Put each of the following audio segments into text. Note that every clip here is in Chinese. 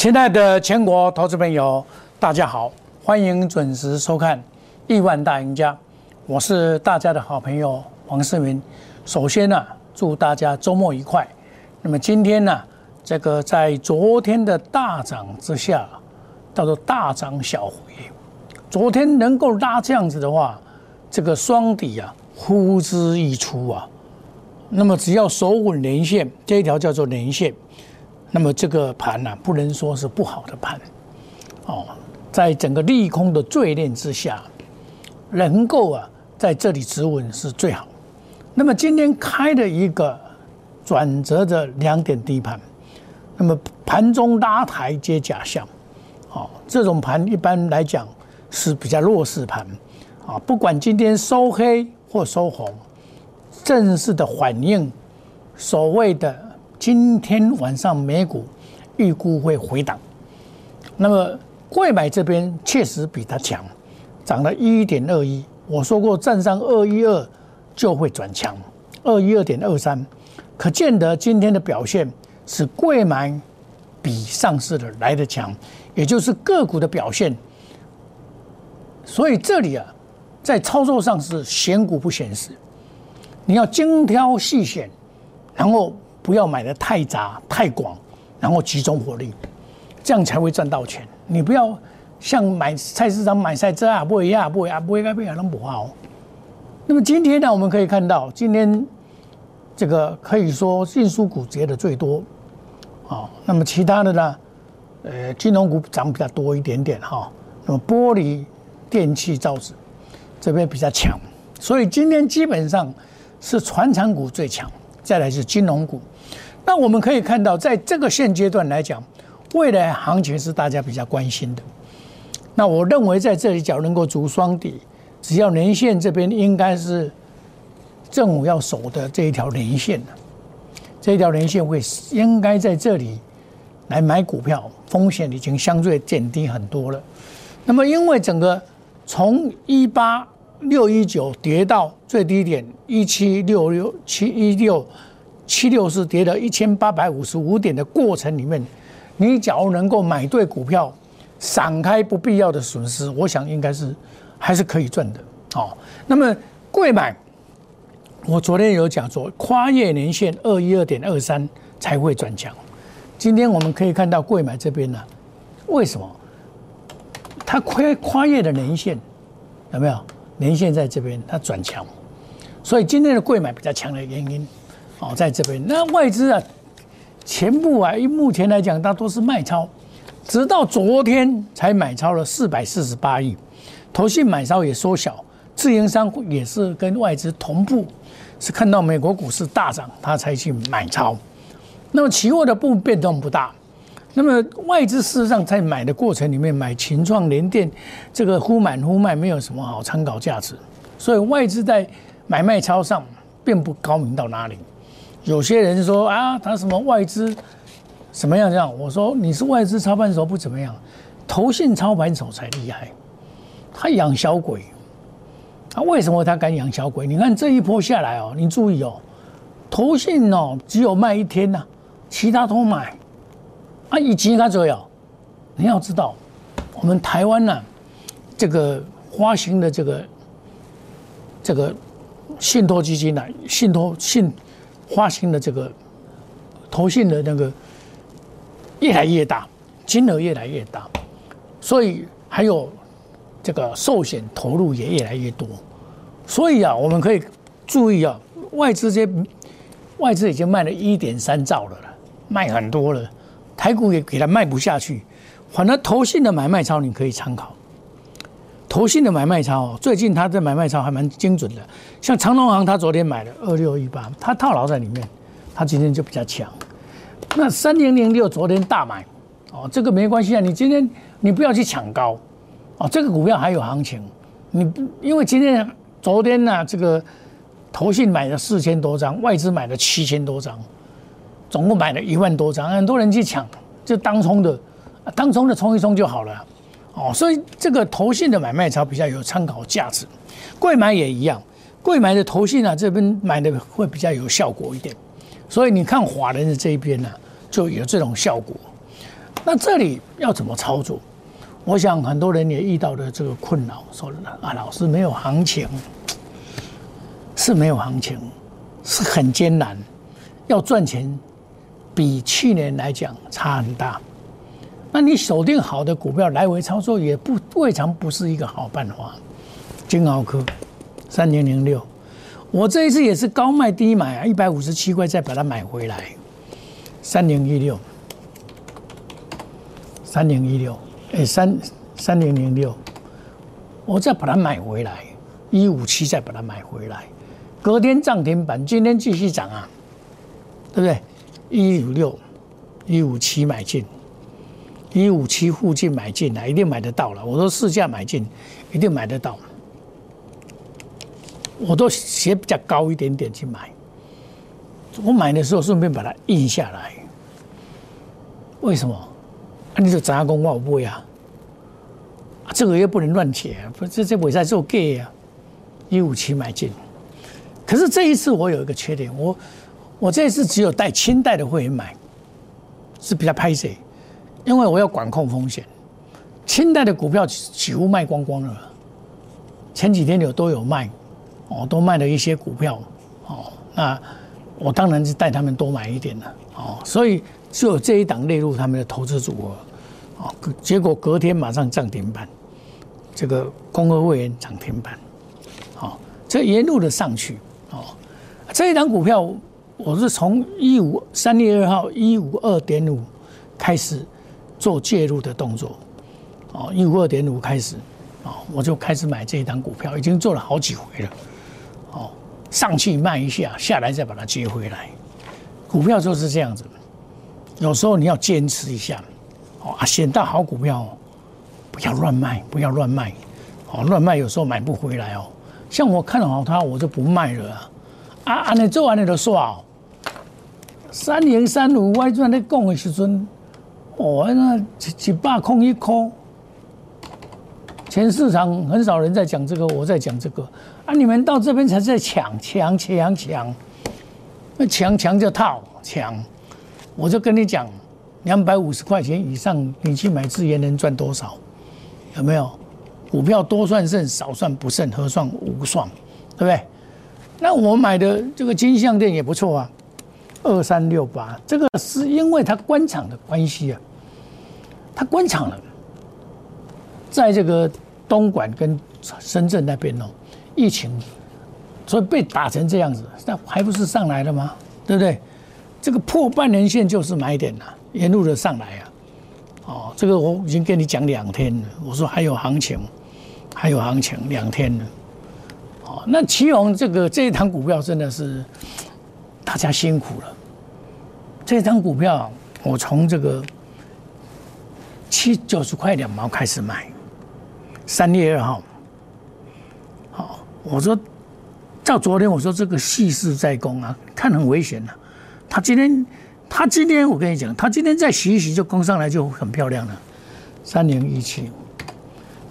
亲爱的全国投资朋友，大家好，欢迎准时收看《亿万大赢家》，我是大家的好朋友黄世明。首先呢，祝大家周末愉快。那么今天呢，这个在昨天的大涨之下，叫做大涨小回。昨天能够拉这样子的话，这个双底啊，呼之欲出啊。那么只要守稳连线，这一条叫做连线。那么这个盘呢，不能说是不好的盘，哦，在整个利空的坠炼之下，能够啊在这里止稳是最好。那么今天开的一个转折的两点低盘，那么盘中拉抬接假象，哦，这种盘一般来讲是比较弱势盘，啊，不管今天收黑或收红，正式的反映所谓的。今天晚上美股预估会回档，那么贵买这边确实比它强，涨了一点二一。我说过站上二一二就会转强，二一二点二三，可见得今天的表现是贵买比上市的来的强，也就是个股的表现。所以这里啊，在操作上是选股不选市，你要精挑细选，然后。不要买的太杂太广，然后集中火力，这样才会赚到钱。你不要像买菜市场买菜这啊，不会啊，不会啊，不会啊，不会啊，那么不好。那么今天呢，我们可以看到，今天这个可以说运输股跌的最多，啊，那么其他的呢，呃，金融股涨比较多一点点哈。那么玻璃、电器、造纸这边比较强，所以今天基本上是船厂股最强。再来是金融股，那我们可以看到，在这个现阶段来讲，未来行情是大家比较关心的。那我认为在这里脚能够足双底，只要连线这边应该是政府要守的这一条连线，这一条连线会应该在这里来买股票，风险已经相对减低很多了。那么因为整个从一八。六一九跌到最低点一七六六七一六七六四跌了一千八百五十五点的过程里面，你假如能够买对股票，闪开不必要的损失，我想应该是还是可以赚的。哦，那么贵买，我昨天有讲说，跨越年线二一二点二三才会转强。今天我们可以看到贵买这边呢，为什么它跨跨越的年线有没有？连线在这边，它转强，所以今天的贵买比较强的原因，哦，在这边。那外资啊，全部啊，目前来讲，它都是卖超，直到昨天才买超了四百四十八亿，投信买超也缩小，自营商也是跟外资同步，是看到美国股市大涨，它才去买超。那么期货的部分变动不大。那么外资事实上在买的过程里面买秦创联电，这个忽买忽卖没有什么好参考价值，所以外资在买卖超上并不高明到哪里。有些人说啊，他什么外资什么样这样？我说你是外资操盘手不怎么样，投信操盘手才厉害。他养小鬼，他为什么他敢养小鬼？你看这一波下来哦，你注意哦，投信哦只有卖一天呐，其他都买。啊，以及他左右，你要知道，我们台湾呢，这个发行的这个这个信托基金呢，信托信发行的这个投信的那个越来越大，金额越来越大，所以还有这个寿险投入也越来越多，所以啊，我们可以注意啊，外资这外资已经卖了一点三兆了了，卖很多了。台股也给它卖不下去，反正投信的买卖超你可以参考。投信的买卖超，最近它的买卖超还蛮精准的。像长隆行，它昨天买了二六一八，它套牢在里面，它今天就比较强。那三零零六昨天大买，哦，这个没关系啊，你今天你不要去抢高，哦，这个股票还有行情。你因为今天昨天呢，这个投信买了四千多张，外资买了七千多张。总共买了一万多张，很多人去抢，就当冲的，当冲的冲一冲就好了，哦，所以这个投信的买卖潮比较有参考价值，贵买也一样，贵买的投信啊这边买的会比较有效果一点，所以你看华人的这一边呢就有这种效果。那这里要怎么操作？我想很多人也遇到的这个困扰，说啊，老师没有行情，是没有行情，是很艰难，要赚钱比去年来讲差很大。那你锁定好的股票来回操作也不未尝不是一个好办法。金豪科三零零六，我这一次也是高卖低买啊，一百五十七块再把它买回来。三零一六，三零一六，哎，三三零零六，我再把它买回来，一五七再把它买回来，隔天涨停板，今天继续涨啊，对不对？一五六，一五七买进，一五七附近买进来，一定买得到了。我说市价买进，一定买得到。我都写比较高一点点去买。我买的时候顺便把它印下来，为什么？啊，你就砸工我不会啊，这个又不能乱写，不这这我在做 gay 啊，一五七买进。可是这一次我有一个缺点，我我这一次只有带清代的会员买，是比较拍摄，因为我要管控风险。清代的股票几乎卖光光了，前几天有都有卖，哦，都卖了一些股票，哦，那。我当然是带他们多买一点了，哦，所以只有这一档列入他们的投资组合，哦，结果隔天马上涨停板，这个工合会员涨停板，好，这沿路的上去，哦，这一档股票我是从一五三月二号一五二点五开始做介入的动作，哦，一五二点五开始，哦，我就开始买这一档股票，已经做了好几回了，哦。上去卖一下，下来再把它接回来。股票就是这样子，有时候你要坚持一下，哦啊，选到好股票，不要乱卖，不要乱卖，哦，乱卖有时候买不回来哦。像我看好它，我就不卖了啊。啊，安尼做完你就耍。三零三五外传在讲的时阵，哦，那一百空一空。全市场很少人在讲这个，我在讲这个啊！你们到这边才在抢抢抢抢，那抢抢就套抢，我就跟你讲，两百五十块钱以上，你去买资源能赚多少？有没有？股票多算胜，少算不胜，何算无算？对不对？那我买的这个金项店也不错啊，二三六八，这个是因为它官场的关系啊，他官场了。在这个东莞跟深圳那边哦，疫情，所以被打成这样子，那还不是上来了吗？对不对？这个破半年线就是买点了，沿路的上来啊。哦，这个我已经跟你讲两天了，我说还有行情，还有行情两天了。哦，那祁宏这个这一档股票真的是大家辛苦了。这一张股票我从这个七九十块两毛开始买。三月二号，好，我说，照昨天我说这个细势在攻啊，看很危险呐。他今天，他今天我跟你讲，他今天再洗一洗就攻上来就很漂亮了，三零一七。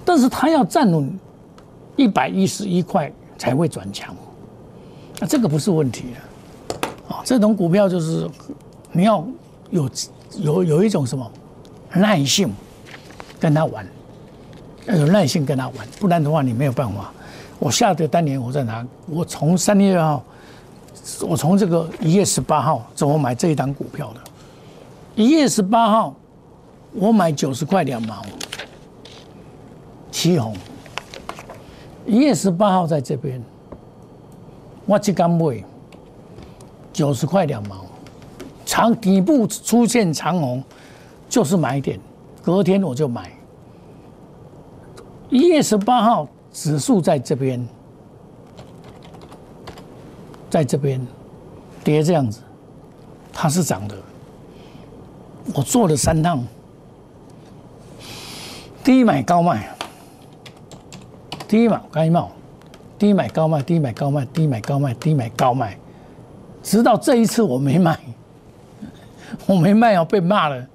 但是他要站稳一百一十一块才会转强，那这个不是问题啊。啊，这种股票就是你要有有有一种什么耐性跟他玩。要有耐心跟他玩，不然的话你没有办法。我下的单年我在拿，我从三月二号，我从这个一月十八号怎么买这一档股票的？一月十八号我买九十块两毛，旗红。一月十八号在这边，我只敢买九十块两毛，长底部出现长红就是买点，隔天我就买。一月十八号，指数在这边，在这边跌这样子，它是涨的。我做了三趟，低买高卖，低买高卖，低买高卖，低买高卖，低买高卖，低买高卖，直到这一次我没卖，我没卖哦，被骂了。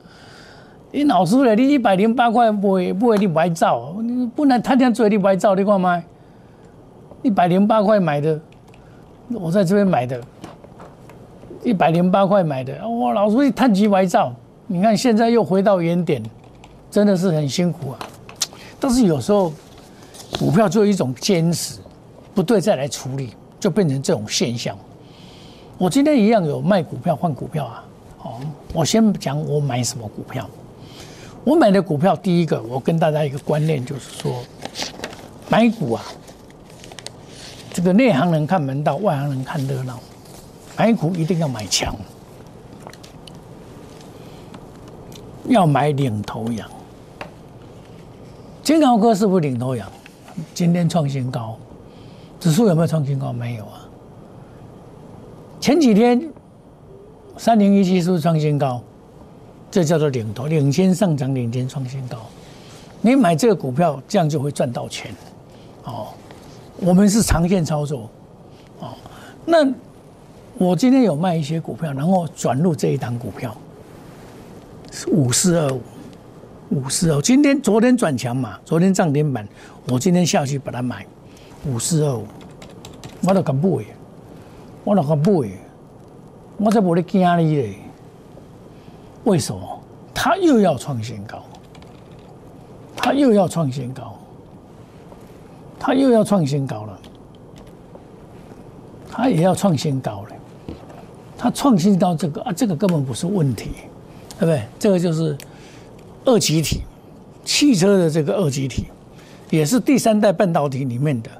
你老师嘞，你一百零八块买买你白走，你不能天天做你白走，你看麦？一百零八块买的，我在这边买的，一百零八块买的，哇，老师你贪急白走，你看现在又回到原点，真的是很辛苦啊。但是有时候股票就一种坚持，不对再来处理，就变成这种现象。我今天一样有卖股票换股票啊。哦，我先讲我买什么股票。我买的股票，第一个，我跟大家一个观念就是说，买股啊，这个内行人看门道，外行人看热闹。买股一定要买强，要买领头羊。金豪科是不是领头羊？今天创新高，指数有没有创新高？没有啊。前几天三零一七是不是创新高？这叫做领头，领先上涨，领先创新高。你买这个股票，这样就会赚到钱。哦，我们是长线操作。哦，那。我今天有卖一些股票，然后转入这一档股票，五四二五，五四二五。今天昨天转强嘛，昨天涨停板，我今天下去把它买，五四二五，我都敢买，我都敢买，我在无咧惊你嘞。为什么？它又要创新高，它又要创新高，它又要创新高了，它也要创新高了。它创新到这个啊，这个根本不是问题，对不对？这个就是二极体，汽车的这个二极体，也是第三代半导体里面的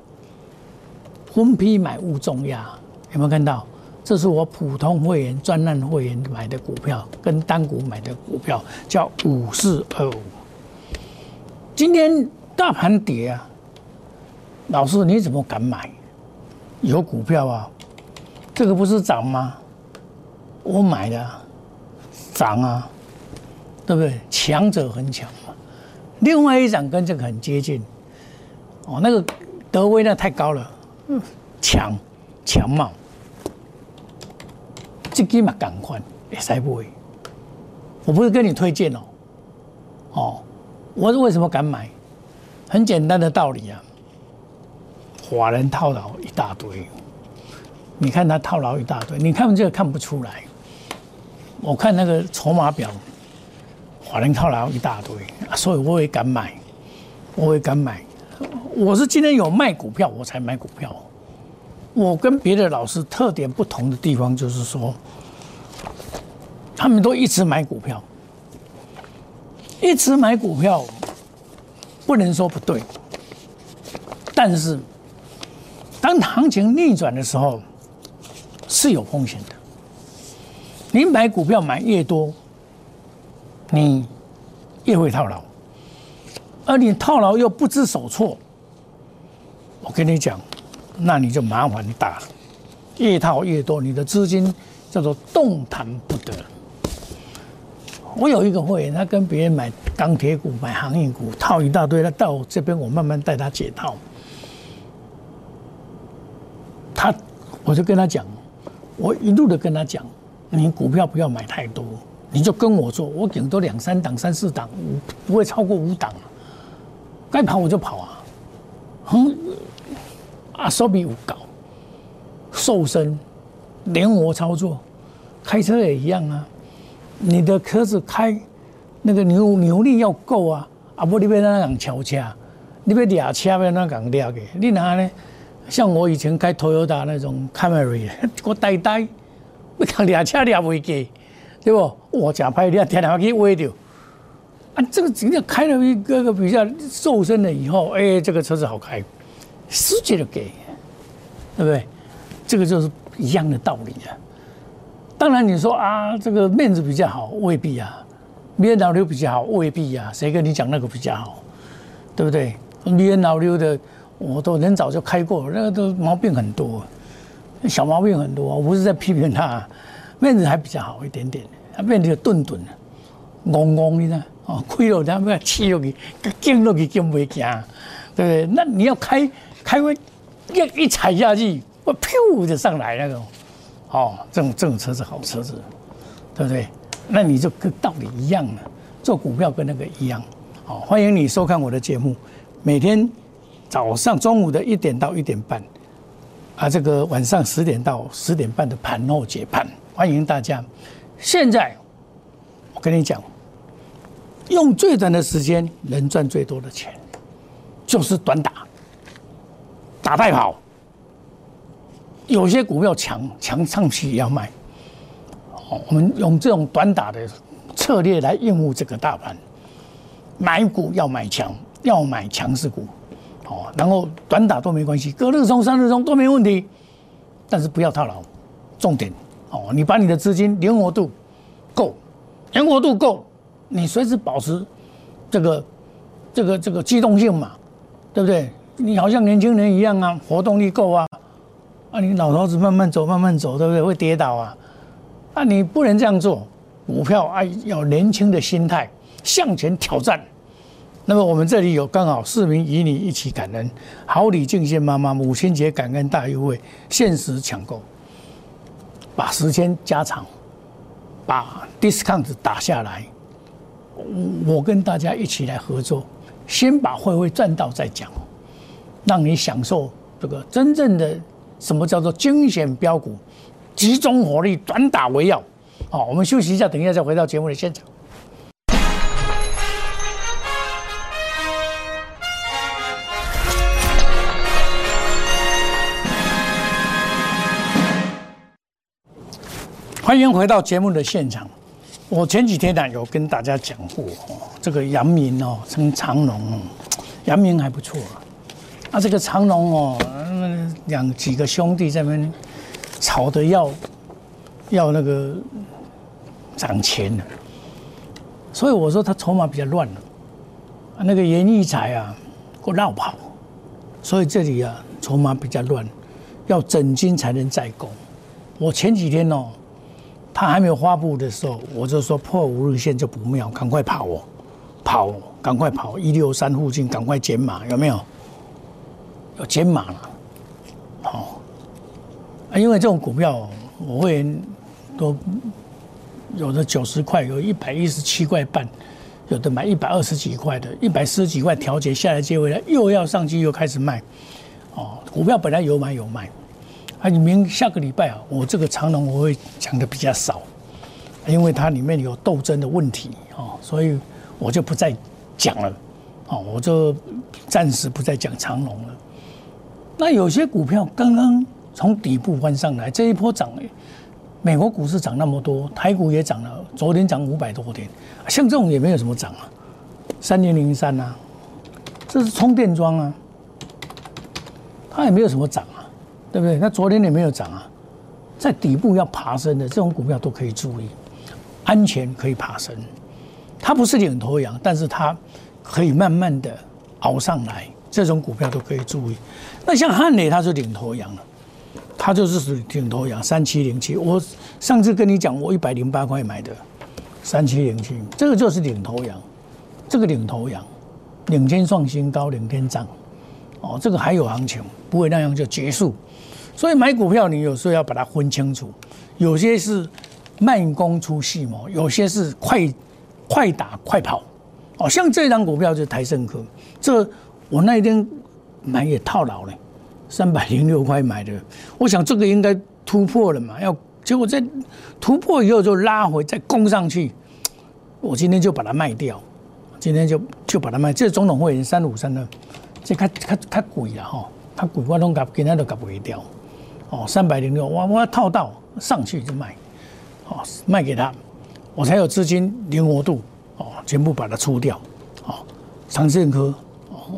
分批买物重压，有没有看到？这是我普通会员、专案会员买的股票，跟单股买的股票，叫五四二五。今天大盘跌啊，老师你怎么敢买？有股票啊，这个不是涨吗？我买的涨啊，对不对？强者很强嘛。另外一张跟这个很接近，哦，那个德威那太高了，嗯，强强嘛。这基嘛赶快也塞不会。我不是跟你推荐哦，哦，我是为什么敢买？很简单的道理啊，华人套牢一大堆，你看他套牢一大堆，你看这个看不出来。我看那个筹码表，华人套牢一大堆，所以我也敢买，我也敢买。我是今天有卖股票，我才买股票。我跟别的老师特点不同的地方，就是说，他们都一直买股票，一直买股票，不能说不对，但是当行情逆转的时候，是有风险的。你买股票买越多，你越会套牢，而你套牢又不知所措，我跟你讲，那你就麻烦大了。越套越多，你的资金叫做动弹不得。我有一个会员，他跟别人买钢铁股、买航运股，套一大堆，他到这边我慢慢带他解套。他，我就跟他讲，我一路的跟他讲。你股票不要买太多，你就跟我做，我顶多两三档、三四档，不会超过五档。该跑我就跑啊，哼，啊手比五高，瘦身，灵活操作，开车也一样啊。你的车子开那个扭扭力要够啊，啊不你别那样超车，你别俩车别那样俩的，你哪呢？像我以前开 Toyota 那种 Camry，我呆呆。要讲俩车俩未过，对不？我假拍你天天去歪掉。啊，这个真的开了一个个比较瘦身了以后，哎，这个车子好开，直接的给，对不对？这个就是一样的道理啊。当然你说啊，这个面子比较好，未必啊；面老六比较好，未必啊。谁跟你讲那个比较好？对不对？面老六的，我都很早就开过，那个都毛病很多。小毛病很多，我不是在批评他，面子还比较好一点点，他面子顿顿的，憨憨的呢，哦，亏了他们气落去，惊落去惊袂惊，对不对？那你要开开会，一一踩下去，我噗就上来那种，哦，这种这种车子好车子，对不对？那你就跟道理一样了，做股票跟那个一样，好，欢迎你收看我的节目，每天早上中午的一点到一点半。啊，这个晚上十点到十点半的盘后解盘，欢迎大家。现在我跟你讲，用最短的时间能赚最多的钱，就是短打，打带跑。有些股票强强上去也要卖，哦，我们用这种短打的策略来应付这个大盘。买股要买强，要买强势股，哦，然后短打都没关系，隔日冲、三日冲都没问题，但是不要套牢。重点哦，你把你的资金灵活度够，灵活度够，你随时保持这个这个这个机动性嘛，对不对？你好像年轻人一样啊，活动力够啊。啊，你老头子慢慢走，慢慢走，对不对？会跌倒啊！啊，你不能这样做。股票啊，要年轻的心态向前挑战。那么我们这里有刚好市民与你一起感恩，好礼敬献妈妈，母亲节感恩大优惠，限时抢购，把时间加长，把 discount 打下来。我跟大家一起来合作，先把会会赚到再讲，让你享受这个真正的。什么叫做惊险标股？集中火力，短打为要。好，我们休息一下，等一下再回到节目的现场。欢迎回到节目的现场。我前几天呢有跟大家讲过，这个阳明哦，称长龙哦，阳明还不错。啊这个长龙哦，那两几个兄弟在那边吵得要要那个涨钱了，所以我说他筹码比较乱了。那个严义才啊，给我绕跑，所以这里啊筹码比较乱，要整金才能再攻。我前几天哦，他还没有发布的时候，我就说破五日线就不妙，赶快跑哦，跑，赶快跑，一六三附近赶快减码，有没有？要减码了，好，啊，因为这种股票，我会都有的九十块，有一百一十七块半，有的买一百二十几块的，一百四十几块调节下来接回来，又要上去又开始卖，哦，股票本来有买有卖，啊，你明下个礼拜啊，我这个长龙我会讲的比较少，因为它里面有斗争的问题，哦，所以我就不再讲了，哦，我就暂时不再讲长龙了。那有些股票刚刚从底部翻上来，这一波涨，美国股市涨那么多，台股也涨了，昨天涨五百多点，像这种也没有什么涨啊，三零零三啊，这是充电桩啊，它也没有什么涨啊，对不对？那昨天也没有涨啊，在底部要爬升的这种股票都可以注意，安全可以爬升，它不是领头羊，但是它可以慢慢的熬上来。这种股票都可以注意。那像汉磊，它是领头羊了，它就是属领头羊，三七零七。我上次跟你讲，我一百零八块买的三七零七，这个就是领头羊，这个领头羊，领先创新高，领天涨，哦，这个还有行情，不会那样就结束。所以买股票，你有时候要把它分清楚，有些是慢工出细磨，有些是快快打快跑。哦，像这张股票就是台盛科，这。我那一天买也套牢了，三百零六块买的，我想这个应该突破了嘛，要结果在突破以后就拉回再攻上去，我今天就把它卖掉，今天就就把它卖，这总统会员三五三二，这它它它贵了哈，它贵我拢搞今天都搞不掉，哦，三百零六我我套到上去就卖，哦卖给他，我才有资金灵活度，哦全部把它出掉，哦长线科。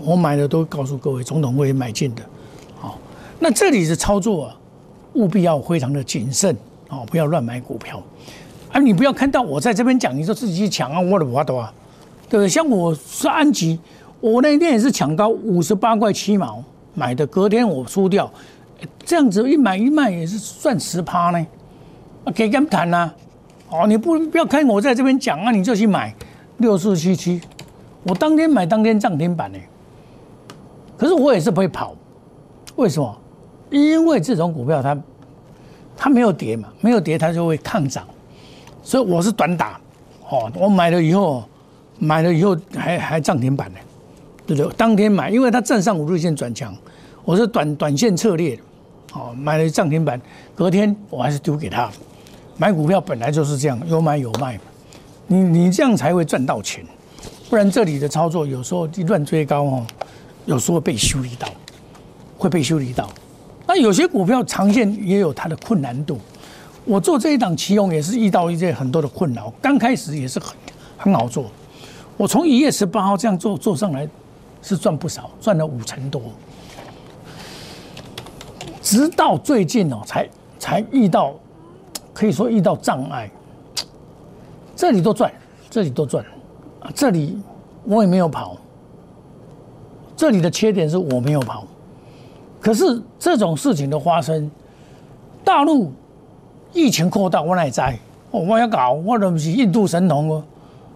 我买的都告诉各位，总统会买进的，好，那这里的操作啊，务必要非常的谨慎哦，不要乱买股票，啊，你不要看到我在这边讲，你说自己去抢啊，我的不多啊，对不对？像我是安吉，我那天也是抢高五十八块七毛买的，隔天我出掉，这样子一买一卖也是赚十趴呢，啊，可以跟谈呐，哦，你不不要看我在这边讲啊，你就去买六四七七，我当天买当天涨停板呢。可是我也是不会跑，为什么？因为这种股票它它没有跌嘛，没有跌它就会抗涨，所以我是短打，哦，我买了以后，买了以后还还涨停板呢，对不对？当天买，因为它站上五日线转强，我是短短线策略，哦，买了涨停板，隔天我还是丢给他。买股票本来就是这样，有买有卖，你你这样才会赚到钱，不然这里的操作有时候乱追高哦，有时候被修理到，会被修理到。那有些股票长线也有它的困难度。我做这一档期用也是遇到一些很多的困扰，刚开始也是很很好做。我从一月十八号这样做做上来，是赚不少，赚了五成多。直到最近哦，才才遇到，可以说遇到障碍。这里都赚，这里都赚，啊，这里我也没有跑。这里的缺点是我没有跑，可是这种事情的发生，大陆疫情扩大，我哪在？我，我要搞，我都不是印度神童哦，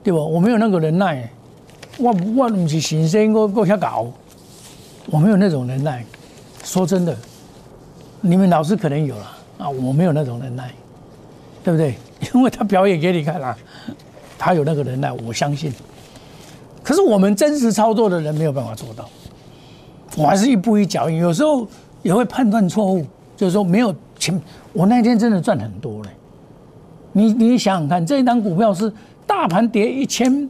对不？我没有那个能耐，我我不是神仙，我我要搞，我没有那种能耐。说真的，你们老师可能有了啊，我没有那种能耐，对不对？因为他表演给你看了。他有那个能耐，我相信。可是我们真实操作的人没有办法做到。我还是一步一脚印，有时候也会判断错误，就是说没有前。我那天真的赚很多嘞。你你想想看，这一张股票是大盘跌一千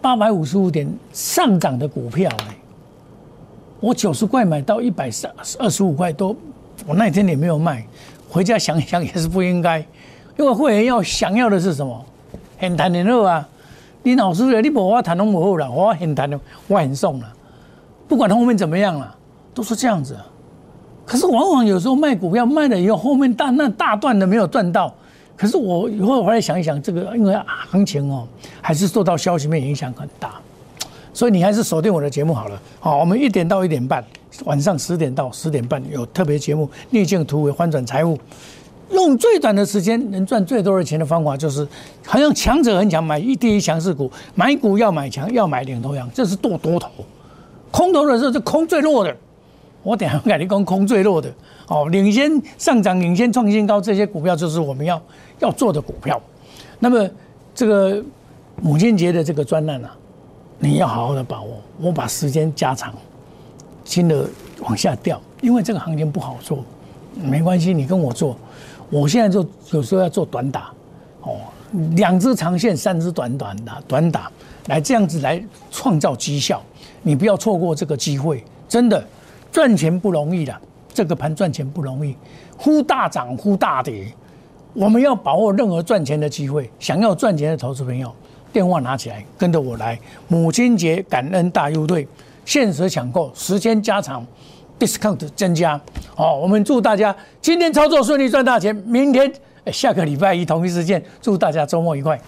八百五十五点上涨的股票嘞。我九十块买到一百三二十五块多，我那天也没有卖。回家想想也是不应该，因为会员要想要的是什么？很谈很好啊！你老师的，你无我谈拢无好啦，我很谈的，我很送了。不管后面怎么样了，都是这样子。可是往往有时候卖股票卖了以后，后面大那大段的没有赚到。可是我以后回来想一想，这个因为行情哦，还是受到消息面影响很大。所以你还是锁定我的节目好了。好，我们一点到一点半，晚上十点到十点半有特别节目，逆境突围，翻转财务。用最短的时间能赚最多的钱的方法，就是好像强者很强，买一第一强势股，买股要买强，要买领头羊，这是做多头。空头的时候是空最弱的。我等下跟你讲空最弱的，哦，领先上涨、领先创新高这些股票，就是我们要要做的股票。那么这个母亲节的这个专栏啊，你要好好的把握。我把时间加长，新的往下掉，因为这个行情不好做，没关系，你跟我做。我现在就有时候要做短打，哦，两只长线，三只短短的短打，来这样子来创造绩效。你不要错过这个机会，真的赚钱不容易的，这个盘赚钱不容易，忽大涨忽大跌，我们要把握任何赚钱的机会。想要赚钱的投资朋友，电话拿起来，跟着我来。母亲节感恩大优惠，限时抢购，时间加长。Discount 增加，好，我们祝大家今天操作顺利赚大钱，明天下个礼拜一同一时间，祝大家周末愉快。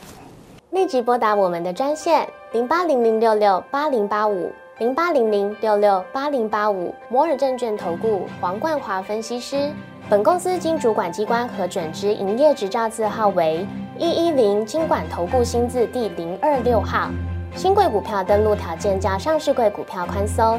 立即拨打我们的专线零八零零六六八零八五零八零零六六八零八五摩尔证券投顾黄冠华分析师。本公司经主管机关核准之营业执照字号为一一零金管投顾新字第零二六号。新贵股票登录条件较上市贵股票宽松。